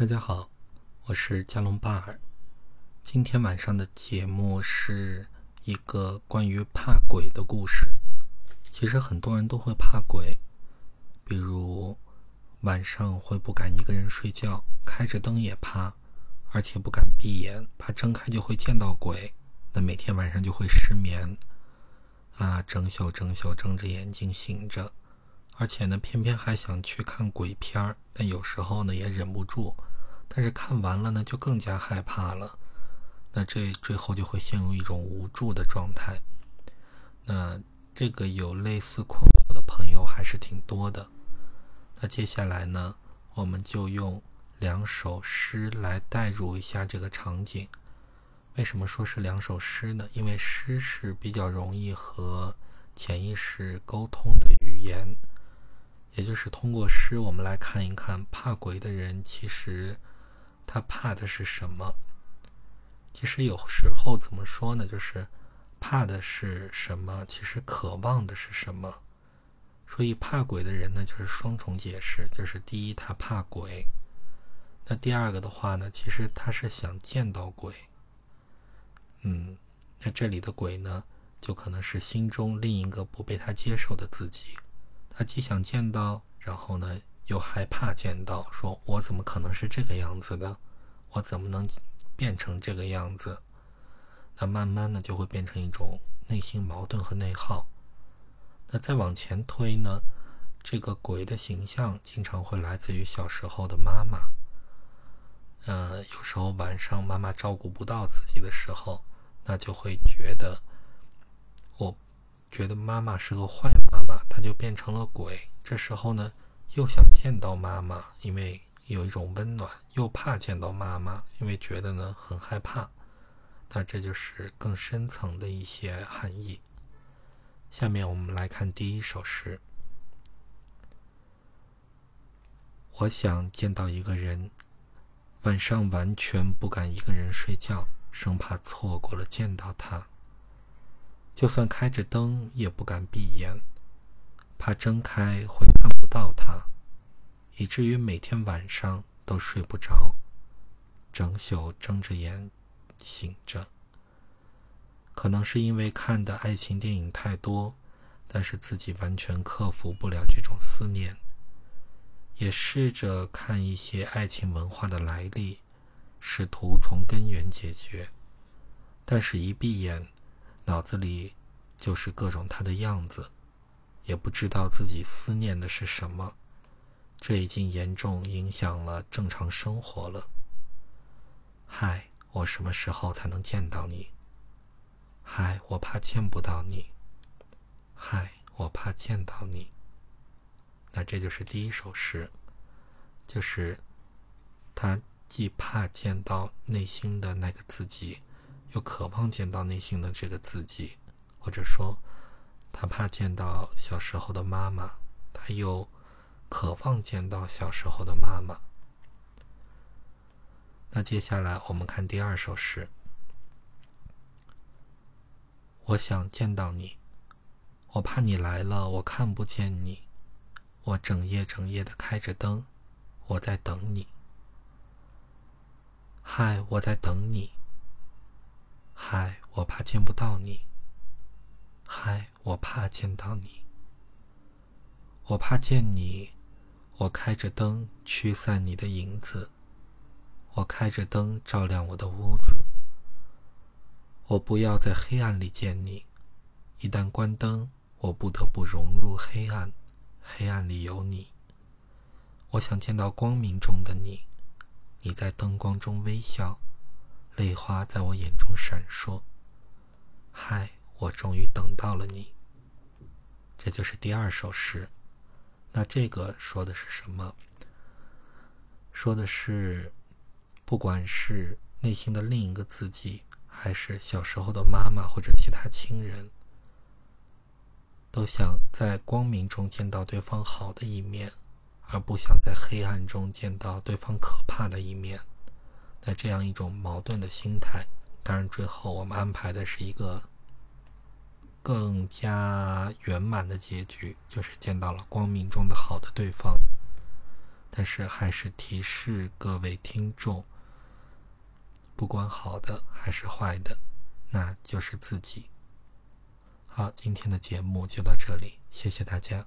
大家好，我是加隆巴尔。今天晚上的节目是一个关于怕鬼的故事。其实很多人都会怕鬼，比如晚上会不敢一个人睡觉，开着灯也怕，而且不敢闭眼，怕睁开就会见到鬼，那每天晚上就会失眠，啊，整宿整宿睁着眼睛醒着。而且呢，偏偏还想去看鬼片儿，但有时候呢也忍不住，但是看完了呢就更加害怕了，那这最后就会陷入一种无助的状态。那这个有类似困惑的朋友还是挺多的。那接下来呢，我们就用两首诗来代入一下这个场景。为什么说是两首诗呢？因为诗是比较容易和潜意识沟通的语言。也就是通过诗，我们来看一看怕鬼的人，其实他怕的是什么？其实有时候怎么说呢？就是怕的是什么，其实渴望的是什么？所以怕鬼的人呢，就是双重解释。就是第一，他怕鬼；那第二个的话呢，其实他是想见到鬼。嗯，那这里的鬼呢，就可能是心中另一个不被他接受的自己。他既想见到，然后呢又害怕见到，说我怎么可能是这个样子的？我怎么能变成这个样子？那慢慢的就会变成一种内心矛盾和内耗。那再往前推呢，这个鬼的形象经常会来自于小时候的妈妈。嗯，有时候晚上妈妈照顾不到自己的时候，那就会觉得我。觉得妈妈是个坏妈妈，她就变成了鬼。这时候呢，又想见到妈妈，因为有一种温暖；又怕见到妈妈，因为觉得呢很害怕。那这就是更深层的一些含义。下面我们来看第一首诗。我想见到一个人，晚上完全不敢一个人睡觉，生怕错过了见到他。就算开着灯，也不敢闭眼，怕睁开会看到他，以至于每天晚上都睡不着，整宿睁着眼醒着。可能是因为看的爱情电影太多，但是自己完全克服不了这种思念。也试着看一些爱情文化的来历，试图从根源解决，但是一闭眼。脑子里就是各种他的样子，也不知道自己思念的是什么，这已经严重影响了正常生活了。嗨，我什么时候才能见到你？嗨，我怕见不到你。嗨，我怕见到你。那这就是第一首诗，就是他既怕见到内心的那个自己。又渴望见到内心的这个自己，或者说，他怕见到小时候的妈妈，他又渴望见到小时候的妈妈。那接下来我们看第二首诗。我想见到你，我怕你来了我看不见你，我整夜整夜的开着灯，我在等你。嗨，我在等你。嗨，我怕见不到你。嗨，我怕见到你。我怕见你，我开着灯驱散你的影子。我开着灯照亮我的屋子。我不要在黑暗里见你，一旦关灯，我不得不融入黑暗。黑暗里有你。我想见到光明中的你，你在灯光中微笑。泪花在我眼中闪烁。嗨，我终于等到了你。这就是第二首诗。那这个说的是什么？说的是，不管是内心的另一个自己，还是小时候的妈妈或者其他亲人，都想在光明中见到对方好的一面，而不想在黑暗中见到对方可怕的一面。那这样一种矛盾的心态，当然最后我们安排的是一个更加圆满的结局，就是见到了光明中的好的对方。但是还是提示各位听众，不管好的还是坏的，那就是自己。好，今天的节目就到这里，谢谢大家。